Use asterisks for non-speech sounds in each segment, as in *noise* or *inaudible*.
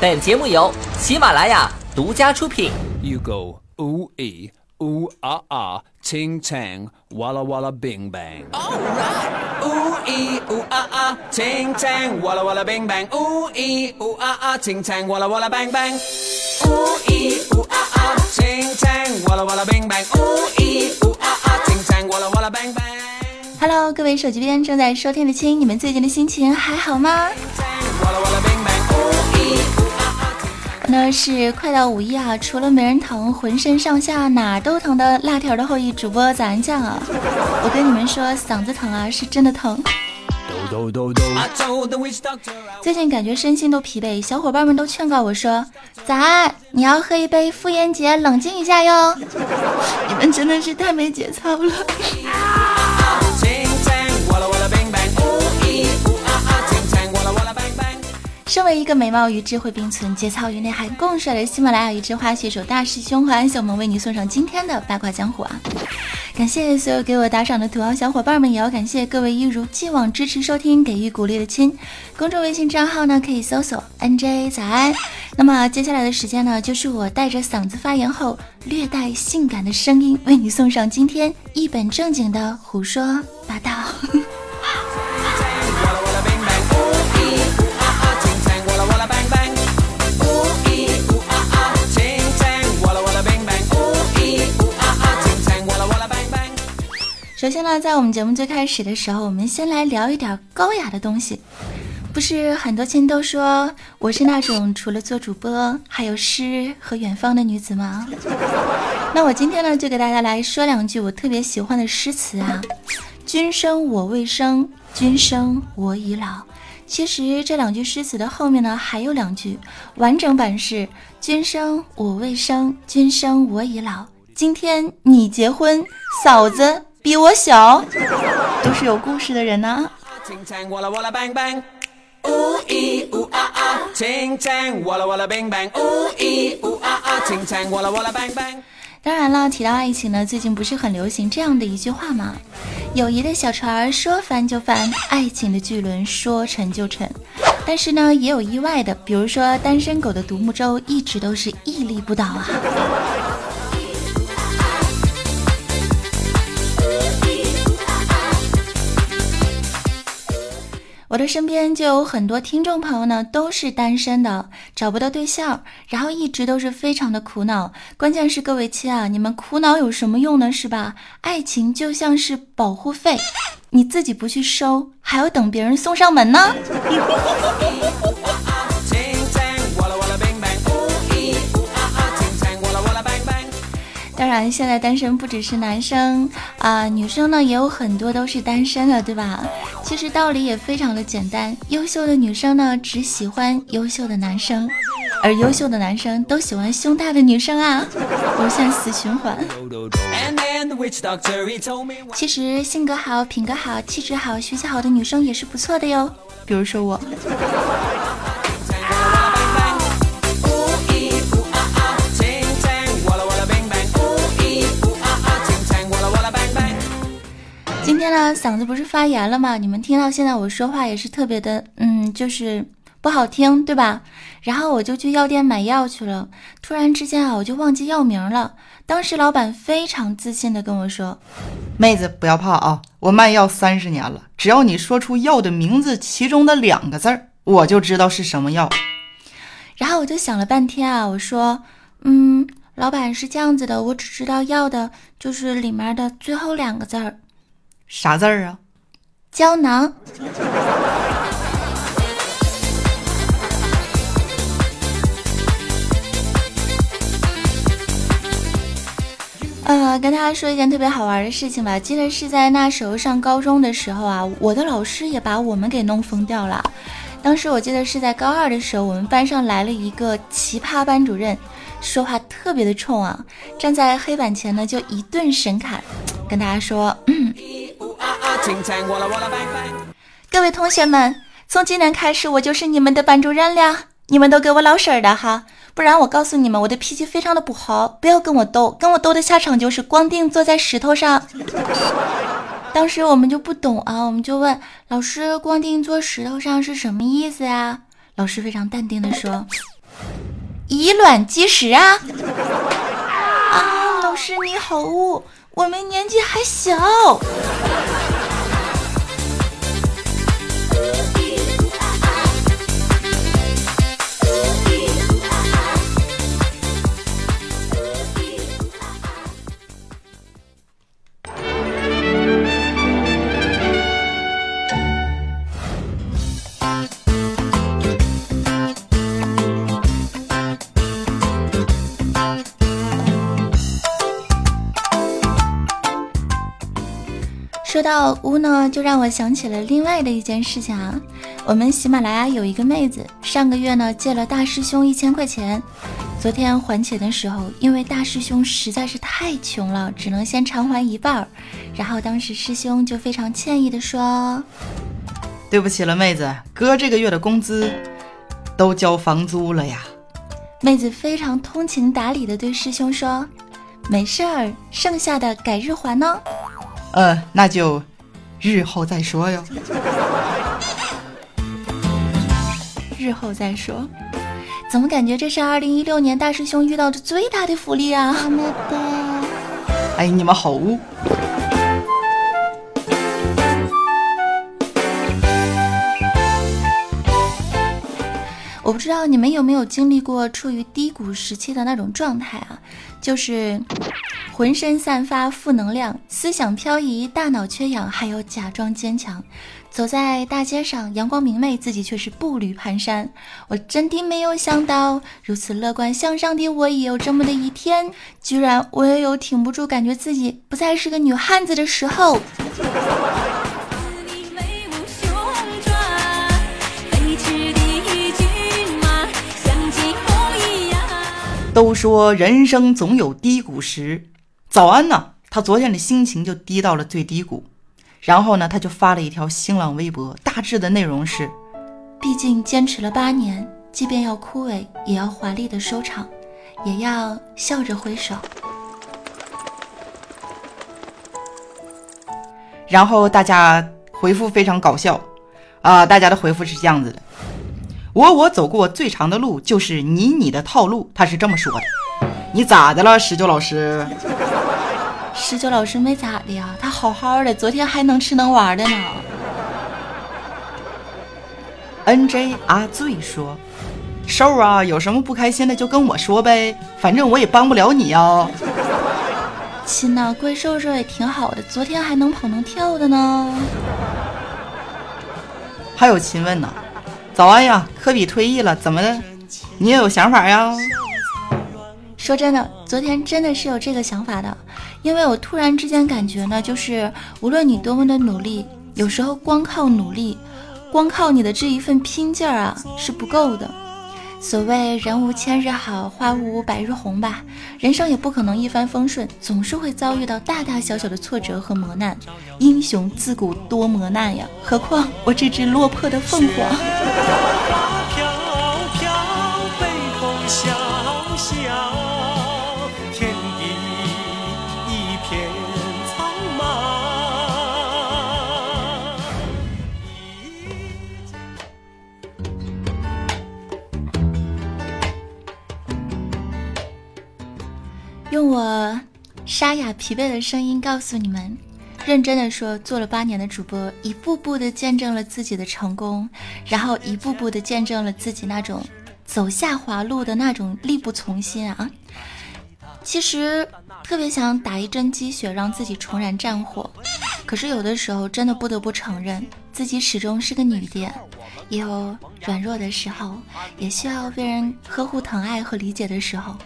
本节目由喜马拉雅独家出品。You go ooh ee ooh ah ah ting tang walla walla bing bang. Alright. Ooh ee ooh ah ah ting tang walla walla bing bang. Ooh ee ooh ah ah ting tang walla walla bang bang. Ooh ee ooh ah ah ting tang walla walla bing bang. Ooh ee ooh ah ah ting tang walla walla bang bang. Hello，各位手机边正在收听的亲，你们最近的心情还好吗？那是快到五一啊，除了没人疼，浑身上下哪儿都疼的辣条的后裔主播早安酱啊！我跟你们说，嗓子疼啊，是真的疼。最近感觉身心都疲惫，小伙伴们都劝告我说：“早安，你要喝一杯妇炎洁，冷静一下哟。”你们真的是太没节操了。身为一个美貌与智慧并存、节操与内涵共帅的喜马拉雅与之花携手大师兄和安小萌为你送上今天的八卦江湖啊！感谢所有给我打赏的土豪小伙伴们，也要感谢各位一如既往支持收听、给予鼓励的亲。公众微信账号呢可以搜索 NJ 早安。那么接下来的时间呢，就是我带着嗓子发言后略带性感的声音，为你送上今天一本正经的胡说八道。首先呢，在我们节目最开始的时候，我们先来聊一点高雅的东西。不是很多亲都说我是那种除了做主播还有诗和远方的女子吗？*laughs* 那我今天呢，就给大家来说两句我特别喜欢的诗词啊。君生我未生，君生我已老。其实这两句诗词的后面呢，还有两句，完整版是君生我未生，君生我已老。今天你结婚，嫂子比我小，都是有故事的人呢。当然了，提到爱情呢，最近不是很流行这样的一句话吗？友谊的小船说翻就翻，爱情的巨轮说沉就沉。但是呢，也有意外的，比如说单身狗的独木舟一直都是屹立不倒啊。我的身边就有很多听众朋友呢，都是单身的，找不到对象，然后一直都是非常的苦恼。关键是各位亲啊，你们苦恼有什么用呢？是吧？爱情就像是保护费，你自己不去收，还要等别人送上门呢。当然，现在单身不只是男生啊、女生呢也有很多都是单身的，对吧？其实道理也非常的简单，优秀的女生呢只喜欢优秀的男生，而优秀的男生都喜欢胸大的女生啊，无限死循环。其实性格好、品格好、气质好、学习好的女生也是不错的哟，比如说我。今天呢，嗓子不是发炎了吗？你们听到现在我说话也是特别的，嗯，就是不好听，对吧？然后我就去药店买药去了，突然之间啊，我就忘记药名了。当时老板非常自信的跟我说，妹子不要怕啊，我卖药三十年了，只要你说出药的名字其中的两个字儿，我就知道是什么药。然后我就想了半天啊，我说，嗯，老板是这样子的，我只知道药的就是里面的最后两个字儿，啥字儿啊？胶囊。呃，跟大家说一件特别好玩的事情吧。记得是在那时候上高中的时候啊，我的老师也把我们给弄疯掉了。当时我记得是在高二的时候，我们班上来了一个奇葩班主任，说话特别的冲啊，站在黑板前呢就一顿神侃，跟大家说：“嗯，各位同学们，从今天开始我就是你们的班主任了，你们都给我老实的哈，不然我告诉你们，我的脾气非常的不好，不要跟我斗，跟我斗的下场就是光腚坐在石头上。*laughs* ”当时我们就不懂啊，我们就问老师：“光腚坐石头上是什么意思呀？”老师非常淡定的说：“以卵击石啊！”啊，老师你好污，我们年纪还小。到屋呢，就让我想起了另外的一件事情啊。我们喜马拉雅有一个妹子，上个月呢借了大师兄一千块钱，昨天还钱的时候，因为大师兄实在是太穷了，只能先偿还一半儿。然后当时师兄就非常歉意的说：“对不起了，妹子，哥这个月的工资都交房租了呀。”妹子非常通情达理的对师兄说：“没事儿，剩下的改日还呢。”呃，那就日后再说哟。日后再说，怎么感觉这是二零一六年大师兄遇到的最大的福利啊？哎，你们好污！我不知道你们有没有经历过处于低谷时期的那种状态啊，就是浑身散发负能量，思想漂移，大脑缺氧，还有假装坚强，走在大街上阳光明媚，自己却是步履蹒跚。我真的没有想到，如此乐观向上的我也有这么的一天，居然我也有挺不住，感觉自己不再是个女汉子的时候。说人生总有低谷时，早安呢？他昨天的心情就低到了最低谷，然后呢，他就发了一条新浪微博，大致的内容是：毕竟坚持了八年，即便要枯萎，也要华丽的收场，也要笑着挥手。然后大家回复非常搞笑，啊，大家的回复是这样子的。我我走过最长的路就是你你的套路，他是这么说的。你咋的了，十九老师？十九老师没咋的呀，他好好的，昨天还能吃能玩的呢。N J 阿醉说：“瘦啊，有什么不开心的就跟我说呗，反正我也帮不了你呀。”亲呐，怪兽兽也挺好的，昨天还能跑能跳的呢。还有亲问呢。早安呀，科比退役了，怎么的？你也有想法呀？说真的，昨天真的是有这个想法的，因为我突然之间感觉呢，就是无论你多么的努力，有时候光靠努力，光靠你的这一份拼劲儿啊是不够的。所谓人无千日好，花无百日红吧，人生也不可能一帆风顺，总是会遭遇到大大小小的挫折和磨难。英雄自古多磨难呀，何况我这只落魄的凤凰。用我沙哑疲惫的声音告诉你们，认真的说，做了八年的主播，一步步的见证了自己的成功，然后一步步的见证了自己那种走下滑路的那种力不从心啊！其实特别想打一针鸡血，让自己重燃战火，可是有的时候真的不得不承认，自己始终是个女的，也有软弱的时候，也需要被人呵护、疼爱和理解的时候。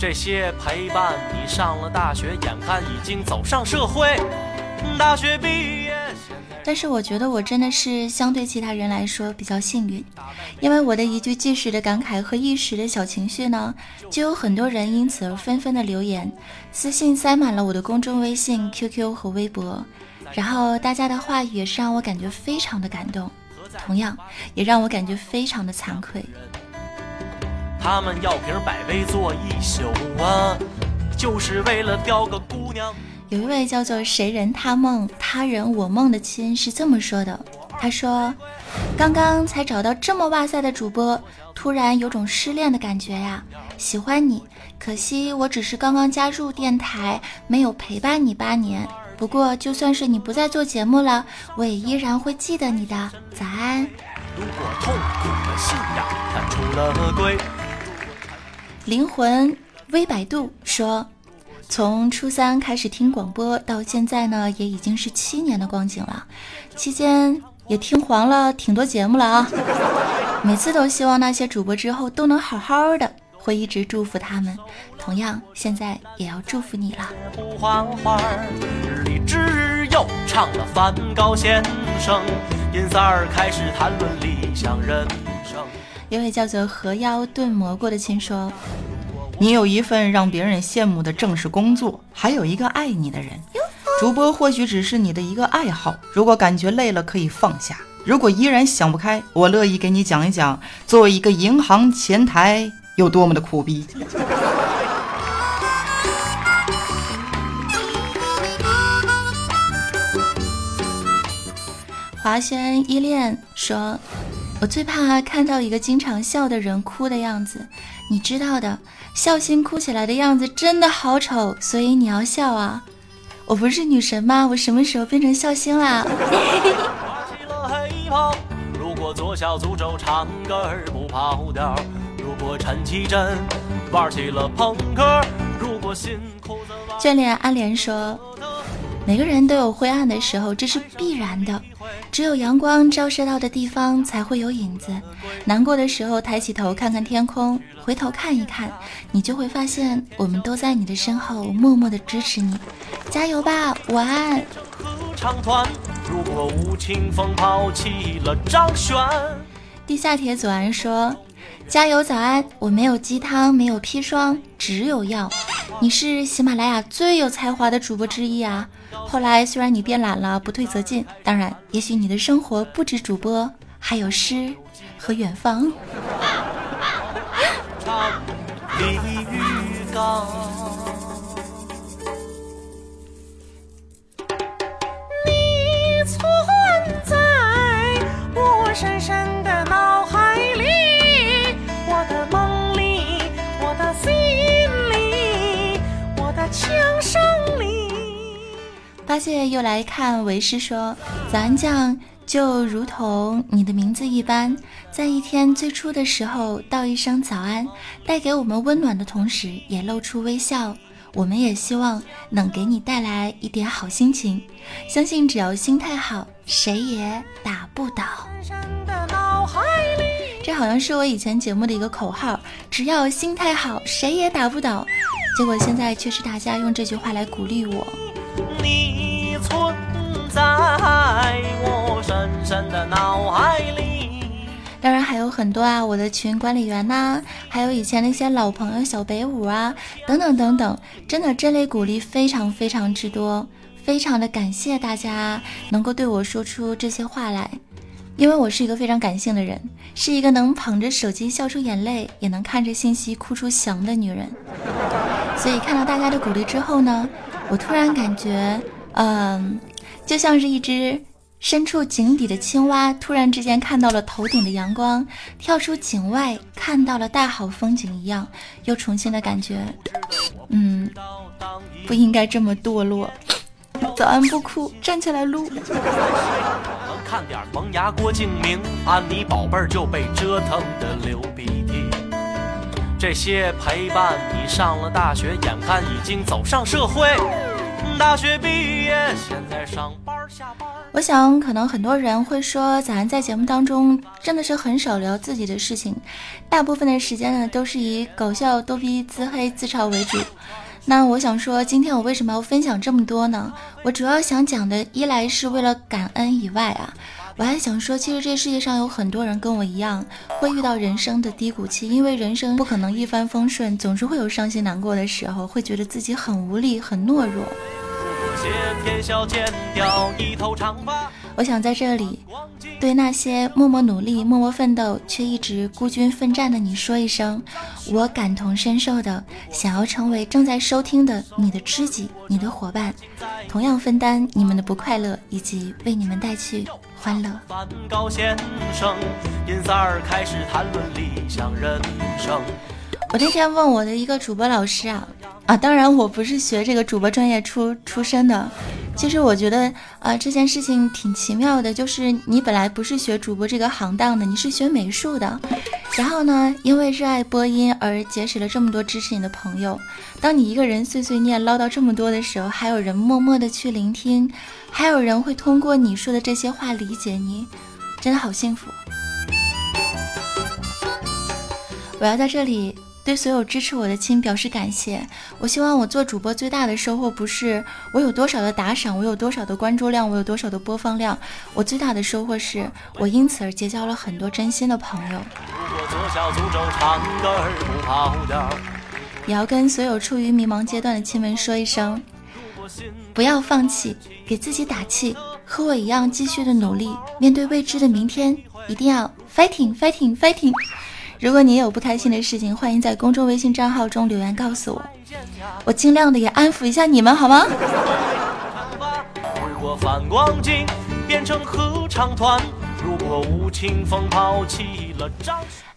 这些陪伴你上了大学，眼看已经走上社会。大学毕业。但是我觉得我真的是相对其他人来说比较幸运，因为我的一句即时的感慨和一时的小情绪呢，就有很多人因此而纷纷的留言、私信塞满了我的公众微信、QQ 和微博，然后大家的话语也是让我感觉非常的感动，同样也让我感觉非常的惭愧。他们要瓶百威坐一宿啊，就是为了钓个姑娘。有一位叫做“谁人他梦，他人我梦”的亲是这么说的：“他说，刚刚才找到这么哇塞的主播，突然有种失恋的感觉呀。喜欢你，可惜我只是刚刚加入电台，没有陪伴你八年。不过就算是你不再做节目了，我也依然会记得你的。早安。”如果痛苦的信仰它出了轨，灵魂微百度说。从初三开始听广播到现在呢，也已经是七年的光景了。期间也听黄了挺多节目了啊。*laughs* 每次都希望那些主播之后都能好好的，会一直祝福他们。同样，现在也要祝福你了。里只有唱了梵高先生，银三儿开始谈论理想人。一位叫做河妖炖蘑菇的亲说。你有一份让别人羡慕的正式工作，还有一个爱你的人。主播或许只是你的一个爱好，如果感觉累了可以放下。如果依然想不开，我乐意给你讲一讲，作为一个银行前台有多么的苦逼。华轩依恋说：“我最怕看到一个经常笑的人哭的样子，你知道的。”笑星哭起来的样子真的好丑，所以你要笑啊！我不是女神吗？我什么时候变成笑星啦？眷恋安莲说。每个人都有灰暗的时候，这是必然的。只有阳光照射到的地方才会有影子。难过的时候，抬起头看看天空，回头看一看，你就会发现，我们都在你的身后默默的支持你。加油吧，晚安。地下铁左岸说。加油，早安！我没有鸡汤，没有砒霜，只有药。你是喜马拉雅最有才华的主播之一啊！后来虽然你变懒了，不退则进。当然，也许你的生活不止主播，还有诗和远方。*laughs* 八戒又来看为师说：“早安酱就如同你的名字一般，在一天最初的时候道一声早安，带给我们温暖的同时，也露出微笑。我们也希望能给你带来一点好心情。相信只要心态好，谁也打不倒。”这好像是我以前节目的一个口号：只要心态好，谁也打不倒。结果现在却是大家用这句话来鼓励我。你存在我深深的脑海里。当然还有很多啊，我的群管理员呐，还有以前那些老朋友小北舞啊，等等等等，真的这类鼓励非常非常之多，非常的感谢大家能够对我说出这些话来，因为我是一个非常感性的人，是一个能捧着手机笑出眼泪，也能看着信息哭出翔的女人，所以看到大家的鼓励之后呢。我突然感觉，嗯，就像是一只身处井底的青蛙，突然之间看到了头顶的阳光，跳出井外看到了大好风景一样，又重新的感觉，嗯，不应该这么堕落。早安，不哭，站起来撸。看点萌芽郭敬明，安妮宝贝儿就被折腾的流鼻涕。这些陪伴你上了大学，眼看已经走上社会。大学毕业，现在上班下班。我想，可能很多人会说，咱在节目当中真的是很少聊自己的事情，大部分的时间呢都是以搞笑、逗逼、自黑、自嘲为主。那我想说，今天我为什么要分享这么多呢？我主要想讲的，一来是为了感恩以外啊，我还想说，其实这世界上有很多人跟我一样，会遇到人生的低谷期，因为人生不可能一帆风顺，总是会有伤心难过的时候，会觉得自己很无力、很懦弱。我想在这里，对那些默默努力、默默奋斗却一直孤军奋战的你说一声，我感同身受的，想要成为正在收听的你的知己、你的伙伴，同样分担你们的不快乐，以及为你们带去欢乐梵高先生。我那天问我的一个主播老师啊。啊，当然我不是学这个主播专业出出身的。其实我觉得啊，这件事情挺奇妙的，就是你本来不是学主播这个行当的，你是学美术的，然后呢，因为热爱播音而结识了这么多支持你的朋友。当你一个人碎碎念唠叨这么多的时候，还有人默默的去聆听，还有人会通过你说的这些话理解你，真的好幸福。我要在这里。对所有支持我的亲表示感谢。我希望我做主播最大的收获不是我有多少的打赏，我有多少的关注量，我有多少的播放量。我最大的收获是我因此而结交了很多真心的朋友。也要跟所有处于迷茫阶段的亲们说一声：不要放弃，给自己打气，和我一样继续的努力，面对未知的明天，一定要 fighting fighting fighting。如果你也有不开心的事情，欢迎在公众微信账号中留言告诉我，我尽量的也安抚一下你们，好吗？如果反光镜变成合唱团，如果无情风抛弃了张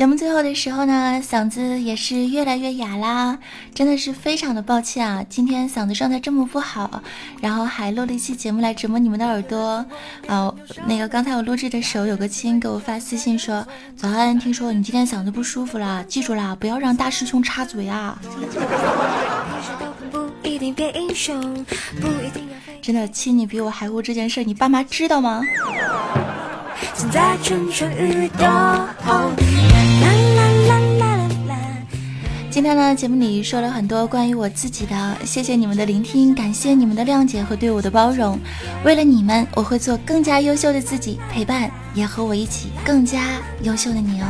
节目最后的时候呢，嗓子也是越来越哑啦，真的是非常的抱歉啊！今天嗓子状态这么不好，然后还录了一期节目来折磨你们的耳朵。哦，那个刚才我录制的时候，有个亲给我发私信说：“早安，听说你今天嗓子不舒服了，记住啦，不要让大师兄插嘴啊！” *laughs* 真的，亲，你比我还污这件事，你爸妈知道吗？今天呢，节目里说了很多关于我自己的，谢谢你们的聆听，感谢你们的谅解和对我的包容。为了你们，我会做更加优秀的自己，陪伴也和我一起更加优秀的你哦。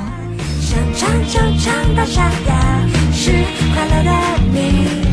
想唱就唱到沙哑，是快乐的你。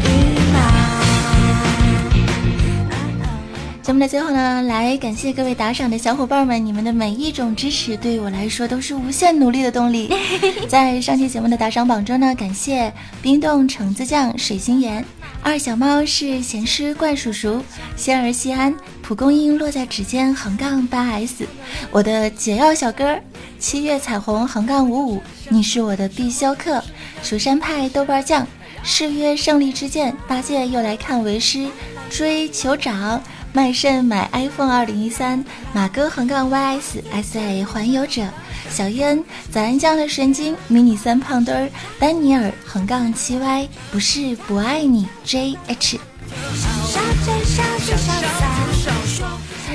节目的最后呢，来感谢各位打赏的小伙伴们，你们的每一种支持对于我来说都是无限努力的动力。*laughs* 在上期节目的打赏榜中呢，感谢冰冻橙子酱、水星岩、二小猫是咸湿怪叔叔、仙儿西安、蒲公英落在指尖横杠八 S、我的解药小哥、七月彩虹横杠五五，你是我的必修课、蜀山派豆瓣酱、誓约胜利之剑、八戒又来看为师、追酋长。卖肾买 iPhone 二零一三，马哥横杠 YSSA 环游者，小烟早安酱的神经，迷你三胖墩，丹尼尔横杠七 Y 不是不爱你 JH。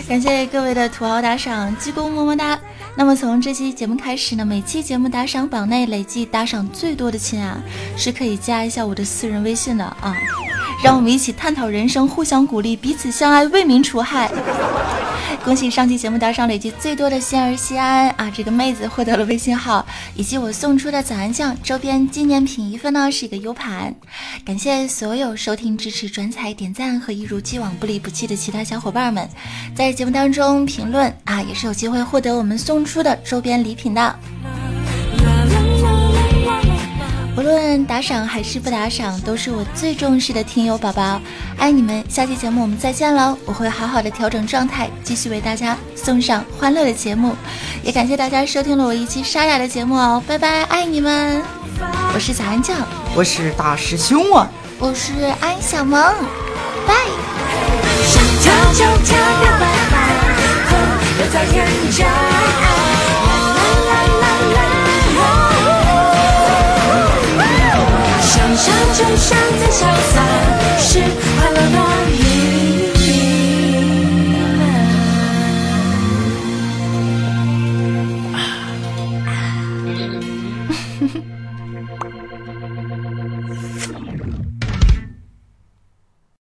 感谢各位的土豪打赏，鞠躬么么哒。那么从这期节目开始呢，每期节目打赏榜内累计打赏最多的亲啊，是可以加一下我的私人微信的啊。让我们一起探讨人生，互相鼓励，彼此相爱，为民除害。*laughs* 恭喜上期节目单上累计最多的仙儿西安啊，这个妹子获得了微信号，以及我送出的早安酱周边纪念品一份呢，是一个 U 盘。感谢所有收听、支持、转采、点赞和一如既往不离不弃的其他小伙伴们，在节目当中评论啊，也是有机会获得我们送出的周边礼品的。无论打赏还是不打赏，都是我最重视的听友宝宝，爱你们！下期节目我们再见喽！我会好好的调整状态，继续为大家送上欢乐的节目。也感谢大家收听了我一期沙哑的节目哦，拜拜，爱你们！我是小安酱，我是大师兄啊，我是安小萌，拜。想跳就跳，别拜拜，和在天涯。上再潇洒，是快乐吗？